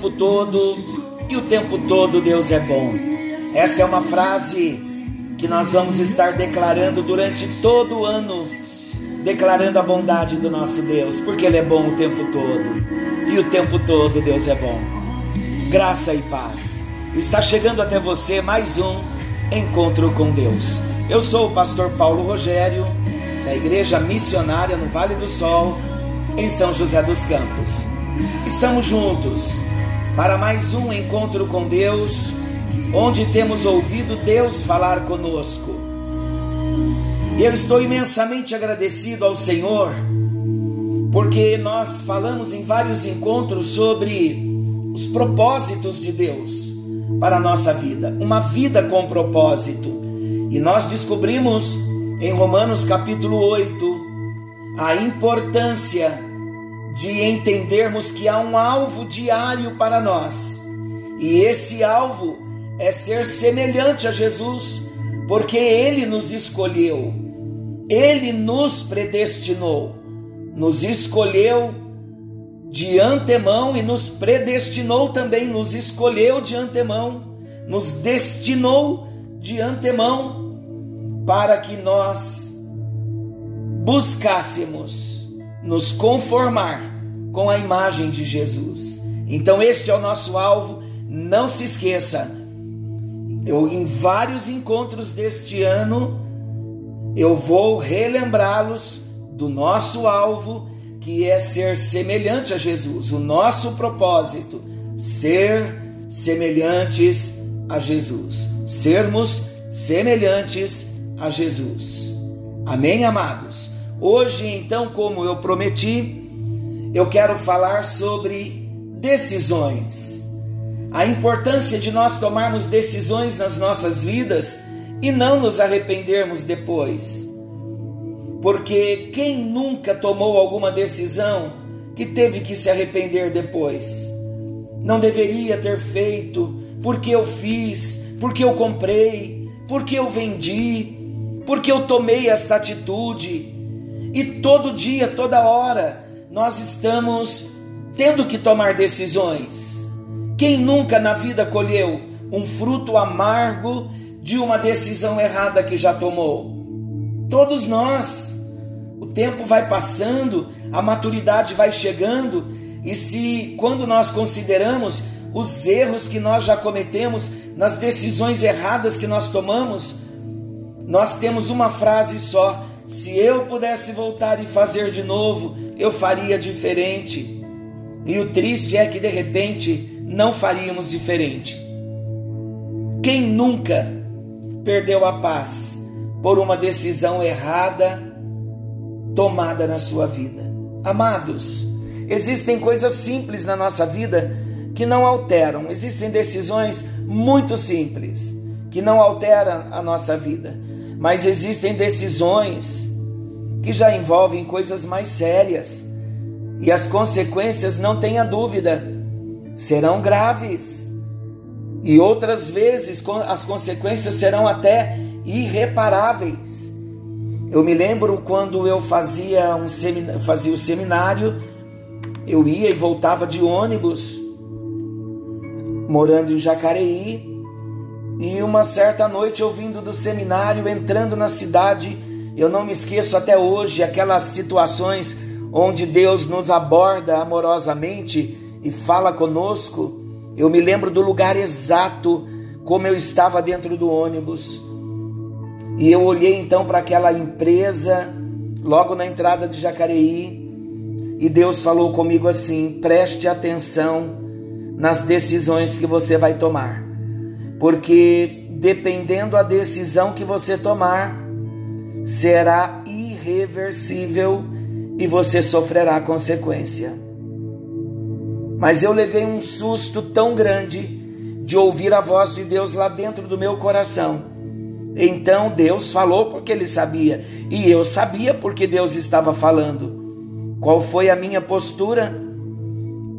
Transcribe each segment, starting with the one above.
tempo todo e o tempo todo Deus é bom. Essa é uma frase que nós vamos estar declarando durante todo o ano, declarando a bondade do nosso Deus, porque Ele é bom o tempo todo e o tempo todo Deus é bom. Graça e paz. Está chegando até você mais um encontro com Deus. Eu sou o pastor Paulo Rogério, da Igreja Missionária no Vale do Sol, em São José dos Campos. Estamos juntos para mais um encontro com Deus, onde temos ouvido Deus falar conosco. E eu estou imensamente agradecido ao Senhor, porque nós falamos em vários encontros sobre os propósitos de Deus para a nossa vida, uma vida com propósito. E nós descobrimos em Romanos capítulo 8 a importância de entendermos que há um alvo diário para nós. E esse alvo é ser semelhante a Jesus, porque ele nos escolheu. Ele nos predestinou. Nos escolheu de antemão e nos predestinou também, nos escolheu de antemão, nos destinou de antemão para que nós buscássemos nos conformar com a imagem de Jesus. Então, este é o nosso alvo. Não se esqueça, eu em vários encontros deste ano eu vou relembrá-los do nosso alvo, que é ser semelhante a Jesus. O nosso propósito, ser semelhantes a Jesus. Sermos semelhantes a Jesus. Amém, amados? Hoje, então, como eu prometi, eu quero falar sobre decisões. A importância de nós tomarmos decisões nas nossas vidas e não nos arrependermos depois. Porque quem nunca tomou alguma decisão que teve que se arrepender depois? Não deveria ter feito, porque eu fiz, porque eu comprei, porque eu vendi, porque eu tomei esta atitude e todo dia, toda hora, nós estamos tendo que tomar decisões. Quem nunca na vida colheu um fruto amargo de uma decisão errada que já tomou? Todos nós. O tempo vai passando, a maturidade vai chegando, e se quando nós consideramos os erros que nós já cometemos, nas decisões erradas que nós tomamos, nós temos uma frase só: se eu pudesse voltar e fazer de novo, eu faria diferente. E o triste é que de repente não faríamos diferente. Quem nunca perdeu a paz por uma decisão errada tomada na sua vida? Amados, existem coisas simples na nossa vida que não alteram, existem decisões muito simples que não alteram a nossa vida mas existem decisões que já envolvem coisas mais sérias e as consequências, não tenha dúvida, serão graves. E outras vezes as consequências serão até irreparáveis. Eu me lembro quando eu fazia, um seminário, fazia o seminário, eu ia e voltava de ônibus, morando em Jacareí, e uma certa noite, eu vindo do seminário, entrando na cidade, eu não me esqueço até hoje aquelas situações onde Deus nos aborda amorosamente e fala conosco. Eu me lembro do lugar exato como eu estava dentro do ônibus. E eu olhei então para aquela empresa, logo na entrada de Jacareí, e Deus falou comigo assim: preste atenção nas decisões que você vai tomar porque dependendo da decisão que você tomar, será irreversível e você sofrerá consequência. Mas eu levei um susto tão grande de ouvir a voz de Deus lá dentro do meu coração. Então Deus falou porque ele sabia, e eu sabia porque Deus estava falando. Qual foi a minha postura?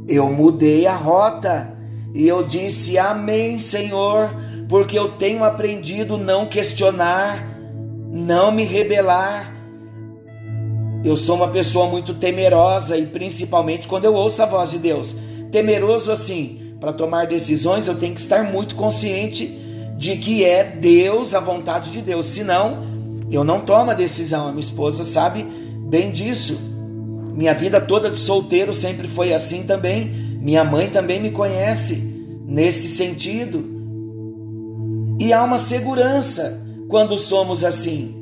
Eu mudei a rota e eu disse: Amém, Senhor, porque eu tenho aprendido não questionar não me rebelar. Eu sou uma pessoa muito temerosa e principalmente quando eu ouço a voz de Deus. Temeroso assim, para tomar decisões eu tenho que estar muito consciente de que é Deus, a vontade de Deus. Senão, eu não tomo a decisão. A minha esposa sabe bem disso. Minha vida toda de solteiro sempre foi assim também. Minha mãe também me conhece nesse sentido. E há uma segurança quando somos assim.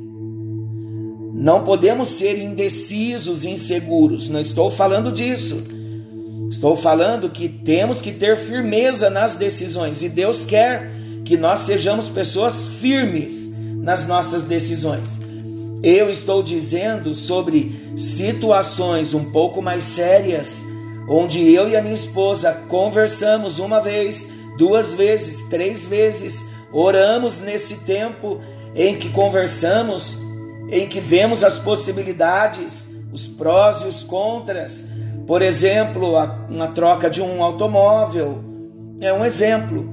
Não podemos ser indecisos, inseguros. Não estou falando disso. Estou falando que temos que ter firmeza nas decisões e Deus quer que nós sejamos pessoas firmes nas nossas decisões. Eu estou dizendo sobre situações um pouco mais sérias, onde eu e a minha esposa conversamos uma vez, duas vezes, três vezes, oramos nesse tempo em que conversamos, em que vemos as possibilidades, os prós e os contras. Por exemplo, uma troca de um automóvel é um exemplo.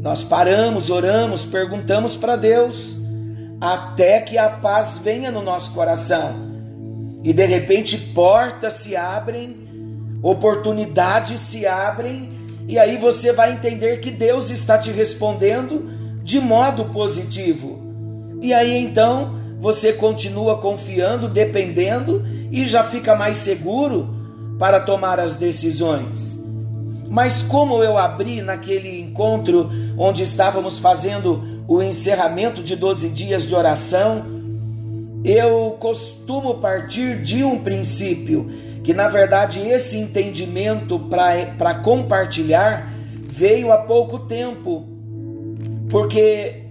Nós paramos, oramos, perguntamos para Deus, até que a paz venha no nosso coração. E de repente portas se abrem, oportunidades se abrem, e aí você vai entender que Deus está te respondendo de modo positivo. E aí então você continua confiando, dependendo e já fica mais seguro para tomar as decisões. Mas como eu abri naquele encontro onde estávamos fazendo o encerramento de 12 dias de oração, eu costumo partir de um princípio, que na verdade esse entendimento para compartilhar veio há pouco tempo, porque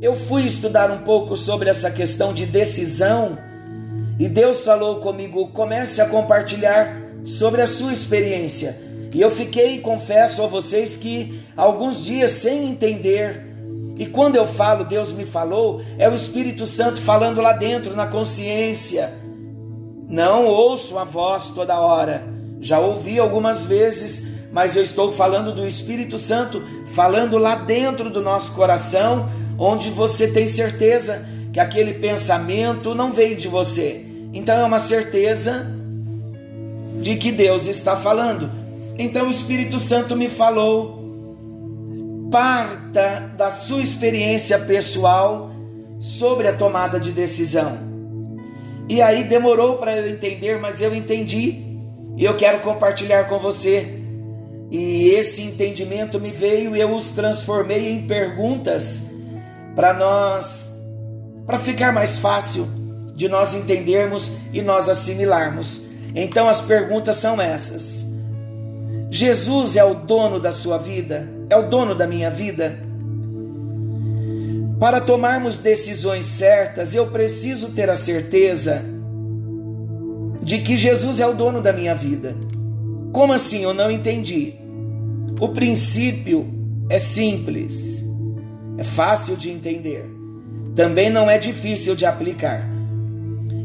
eu fui estudar um pouco sobre essa questão de decisão e Deus falou comigo: comece a compartilhar sobre a sua experiência. E eu fiquei, confesso a vocês, que alguns dias sem entender. E quando eu falo, Deus me falou, é o Espírito Santo falando lá dentro, na consciência. Não ouço a voz toda hora. Já ouvi algumas vezes, mas eu estou falando do Espírito Santo falando lá dentro do nosso coração onde você tem certeza que aquele pensamento não veio de você. Então é uma certeza de que Deus está falando. Então o Espírito Santo me falou, parta da sua experiência pessoal sobre a tomada de decisão. E aí demorou para eu entender, mas eu entendi e eu quero compartilhar com você. E esse entendimento me veio e eu os transformei em perguntas para nós, para ficar mais fácil de nós entendermos e nós assimilarmos. Então as perguntas são essas: Jesus é o dono da sua vida? É o dono da minha vida? Para tomarmos decisões certas, eu preciso ter a certeza de que Jesus é o dono da minha vida. Como assim? Eu não entendi. O princípio é simples. É fácil de entender. Também não é difícil de aplicar.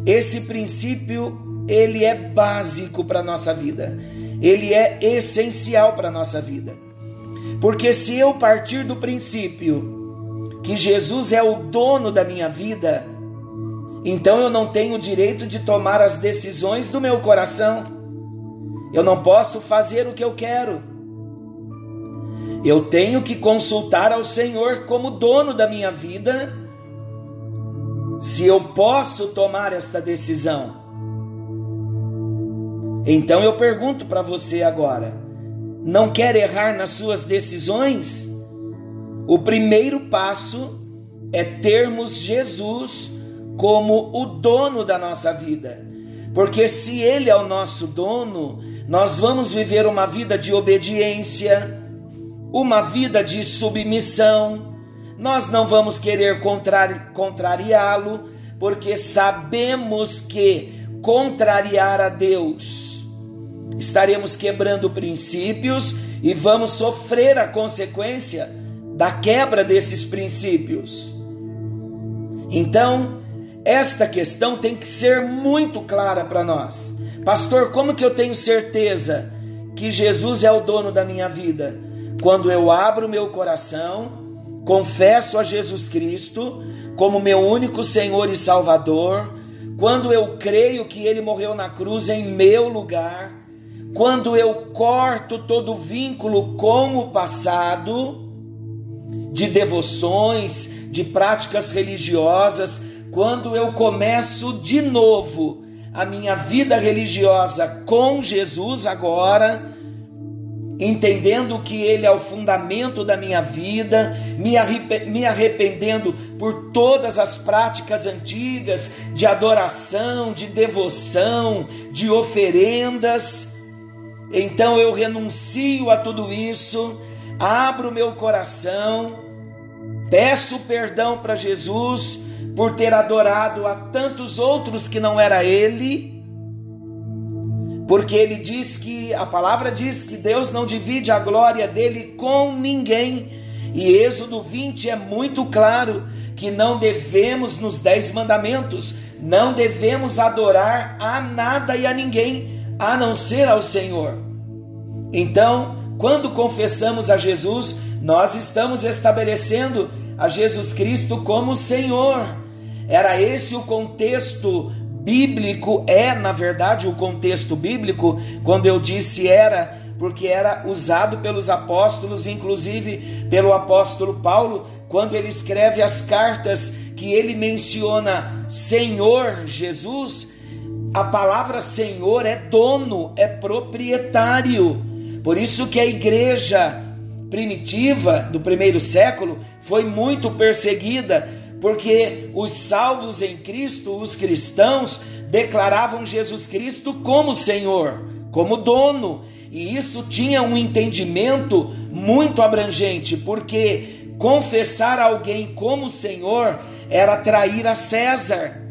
Esse princípio, ele é básico para nossa vida. Ele é essencial para nossa vida. Porque se eu partir do princípio que Jesus é o dono da minha vida, então eu não tenho o direito de tomar as decisões do meu coração. Eu não posso fazer o que eu quero. Eu tenho que consultar ao Senhor como dono da minha vida, se eu posso tomar esta decisão. Então eu pergunto para você agora: não quer errar nas suas decisões? O primeiro passo é termos Jesus como o dono da nossa vida. Porque se Ele é o nosso dono, nós vamos viver uma vida de obediência, uma vida de submissão. Nós não vamos querer contrari contrariá-lo, porque sabemos que contrariar a Deus estaremos quebrando princípios e vamos sofrer a consequência da quebra desses princípios. Então, esta questão tem que ser muito clara para nós. Pastor, como que eu tenho certeza que Jesus é o dono da minha vida? quando eu abro meu coração, confesso a Jesus Cristo como meu único Senhor e Salvador, quando eu creio que Ele morreu na cruz em meu lugar, quando eu corto todo vínculo com o passado, de devoções, de práticas religiosas, quando eu começo de novo a minha vida religiosa com Jesus agora, entendendo que Ele é o fundamento da minha vida, me arrependendo por todas as práticas antigas de adoração, de devoção, de oferendas. Então eu renuncio a tudo isso, abro meu coração, peço perdão para Jesus por ter adorado a tantos outros que não era Ele porque ele diz que a palavra diz que Deus não divide a glória dele com ninguém. E Êxodo 20 é muito claro que não devemos, nos dez mandamentos, não devemos adorar a nada e a ninguém, a não ser ao Senhor. Então, quando confessamos a Jesus, nós estamos estabelecendo a Jesus Cristo como Senhor. Era esse o contexto bíblico é, na verdade, o contexto bíblico, quando eu disse era, porque era usado pelos apóstolos, inclusive pelo apóstolo Paulo, quando ele escreve as cartas que ele menciona Senhor Jesus, a palavra Senhor é dono, é proprietário. Por isso que a igreja primitiva do primeiro século foi muito perseguida, porque os salvos em Cristo, os cristãos, declaravam Jesus Cristo como Senhor, como dono, e isso tinha um entendimento muito abrangente, porque confessar alguém como Senhor era trair a César,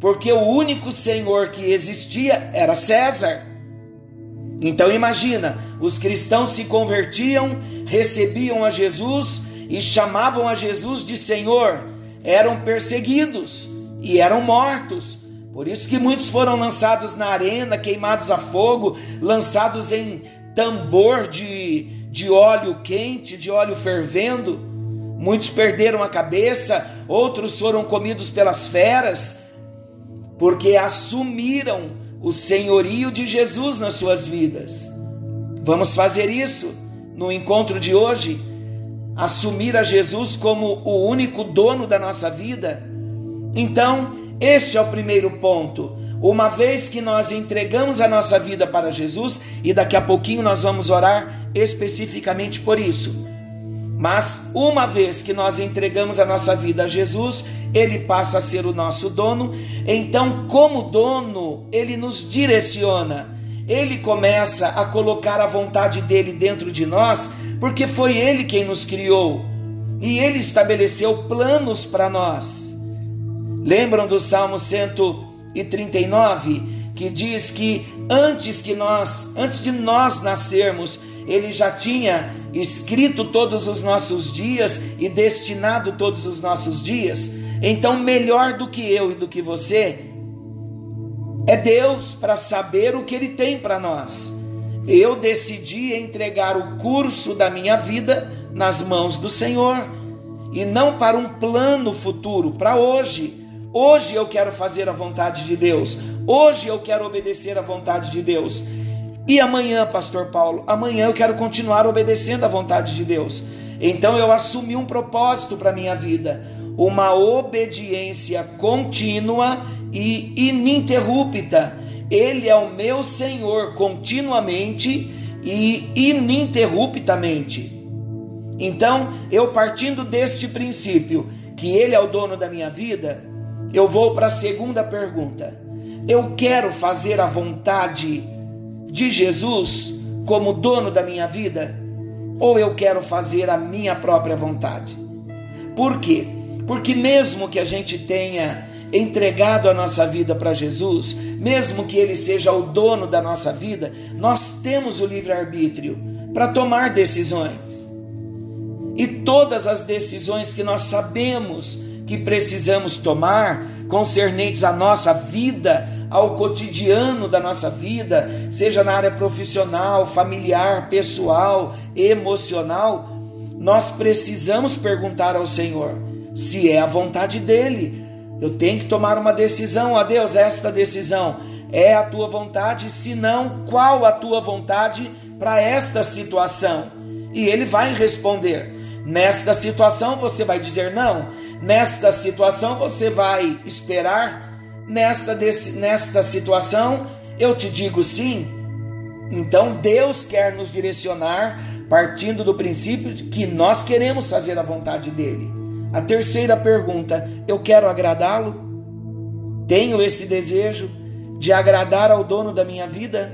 porque o único Senhor que existia era César. Então imagina, os cristãos se convertiam, recebiam a Jesus e chamavam a Jesus de Senhor eram perseguidos e eram mortos. Por isso que muitos foram lançados na arena, queimados a fogo, lançados em tambor de, de óleo quente, de óleo fervendo. Muitos perderam a cabeça, outros foram comidos pelas feras, porque assumiram o senhorio de Jesus nas suas vidas. Vamos fazer isso no encontro de hoje assumir a Jesus como o único dono da nossa vida? Então, este é o primeiro ponto. Uma vez que nós entregamos a nossa vida para Jesus, e daqui a pouquinho nós vamos orar especificamente por isso. Mas uma vez que nós entregamos a nossa vida a Jesus, ele passa a ser o nosso dono. Então, como dono, ele nos direciona ele começa a colocar a vontade dele dentro de nós, porque foi ele quem nos criou e ele estabeleceu planos para nós. Lembram do Salmo 139 que diz que antes que nós, antes de nós nascermos, ele já tinha escrito todos os nossos dias e destinado todos os nossos dias. Então, melhor do que eu e do que você, é Deus para saber o que Ele tem para nós. Eu decidi entregar o curso da minha vida nas mãos do Senhor e não para um plano futuro, para hoje. Hoje eu quero fazer a vontade de Deus. Hoje eu quero obedecer a vontade de Deus. E amanhã, Pastor Paulo, amanhã eu quero continuar obedecendo a vontade de Deus. Então eu assumi um propósito para minha vida, uma obediência contínua e ininterrupta. Ele é o meu Senhor continuamente e ininterruptamente. Então, eu partindo deste princípio, que Ele é o dono da minha vida, eu vou para a segunda pergunta. Eu quero fazer a vontade de Jesus como dono da minha vida? Ou eu quero fazer a minha própria vontade? Por quê? Porque mesmo que a gente tenha entregado a nossa vida para Jesus, mesmo que Ele seja o dono da nossa vida, nós temos o livre-arbítrio para tomar decisões. E todas as decisões que nós sabemos que precisamos tomar, concernentes à nossa vida, ao cotidiano da nossa vida, seja na área profissional, familiar, pessoal, emocional, nós precisamos perguntar ao Senhor se é a vontade dele. Eu tenho que tomar uma decisão, a Deus, esta decisão é a tua vontade, se não, qual a tua vontade para esta situação? E ele vai responder: nesta situação você vai dizer não, nesta situação você vai esperar, nesta, nesta situação eu te digo sim. Então Deus quer nos direcionar partindo do princípio de que nós queremos fazer a vontade dele. A terceira pergunta: eu quero agradá-lo? Tenho esse desejo de agradar ao dono da minha vida?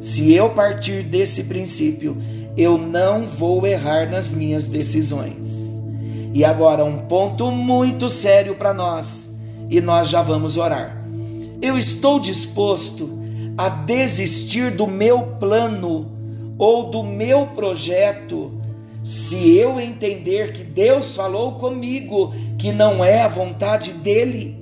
Se eu partir desse princípio, eu não vou errar nas minhas decisões. E agora, um ponto muito sério para nós, e nós já vamos orar. Eu estou disposto a desistir do meu plano ou do meu projeto se eu entender que Deus falou comigo que não é a vontade dele?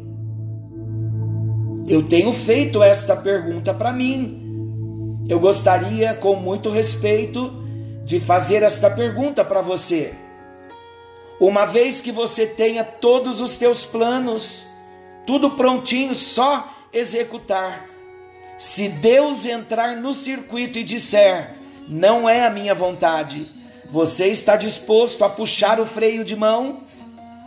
Eu tenho feito esta pergunta para mim. Eu gostaria, com muito respeito, de fazer esta pergunta para você. Uma vez que você tenha todos os teus planos, tudo prontinho, só executar. Se Deus entrar no circuito e disser: "Não é a minha vontade", você está disposto a puxar o freio de mão,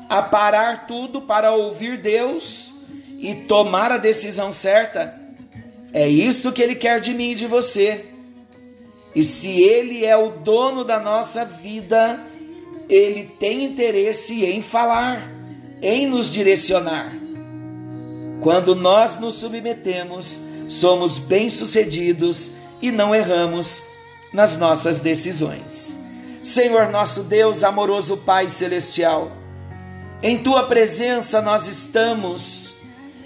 a parar tudo para ouvir Deus e tomar a decisão certa? É isso que ele quer de mim e de você. E se Ele é o dono da nossa vida, Ele tem interesse em falar, em nos direcionar. Quando nós nos submetemos, somos bem-sucedidos e não erramos nas nossas decisões. Senhor nosso Deus, amoroso Pai celestial, em tua presença nós estamos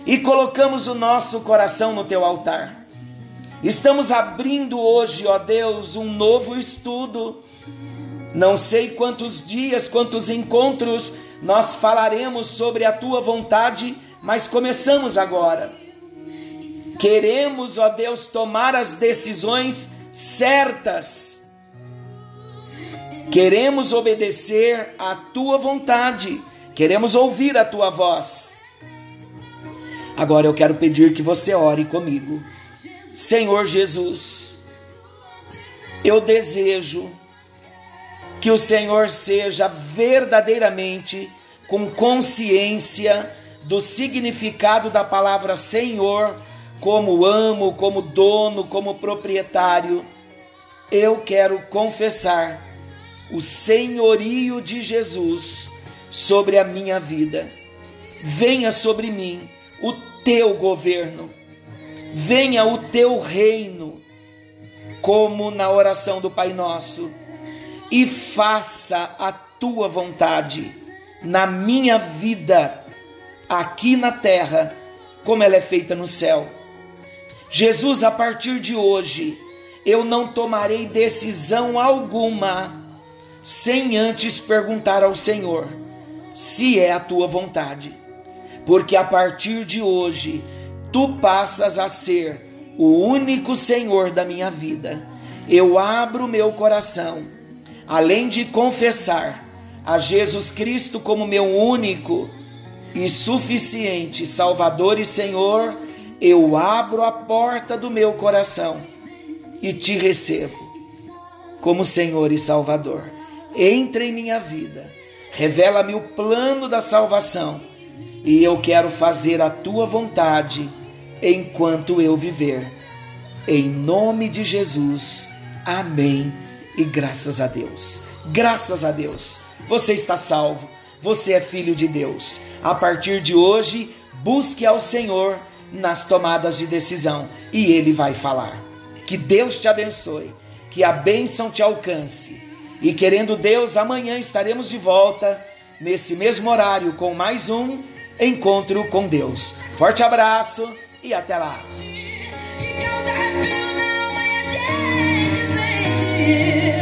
e colocamos o nosso coração no teu altar. Estamos abrindo hoje, ó Deus, um novo estudo. Não sei quantos dias, quantos encontros nós falaremos sobre a tua vontade, mas começamos agora. Queremos, ó Deus, tomar as decisões certas. Queremos obedecer à tua vontade. Queremos ouvir a tua voz. Agora eu quero pedir que você ore comigo. Senhor Jesus, eu desejo que o Senhor seja verdadeiramente com consciência do significado da palavra Senhor, como amo, como dono, como proprietário. Eu quero confessar o senhorio de Jesus sobre a minha vida. Venha sobre mim o teu governo venha o teu reino, como na oração do Pai Nosso, e faça a tua vontade na minha vida, aqui na terra, como ela é feita no céu. Jesus, a partir de hoje, eu não tomarei decisão alguma sem antes perguntar ao Senhor se é a tua vontade, porque a partir de hoje tu passas a ser o único Senhor da minha vida. Eu abro meu coração, além de confessar a Jesus Cristo como meu único e suficiente Salvador e Senhor, eu abro a porta do meu coração e te recebo como Senhor e Salvador. Entra em minha vida, revela-me o plano da salvação e eu quero fazer a tua vontade enquanto eu viver. Em nome de Jesus. Amém. E graças a Deus. Graças a Deus. Você está salvo. Você é filho de Deus. A partir de hoje, busque ao Senhor nas tomadas de decisão e ele vai falar. Que Deus te abençoe. Que a bênção te alcance. E querendo Deus, amanhã estaremos de volta nesse mesmo horário com mais um encontro com Deus. Forte abraço e até lá. Because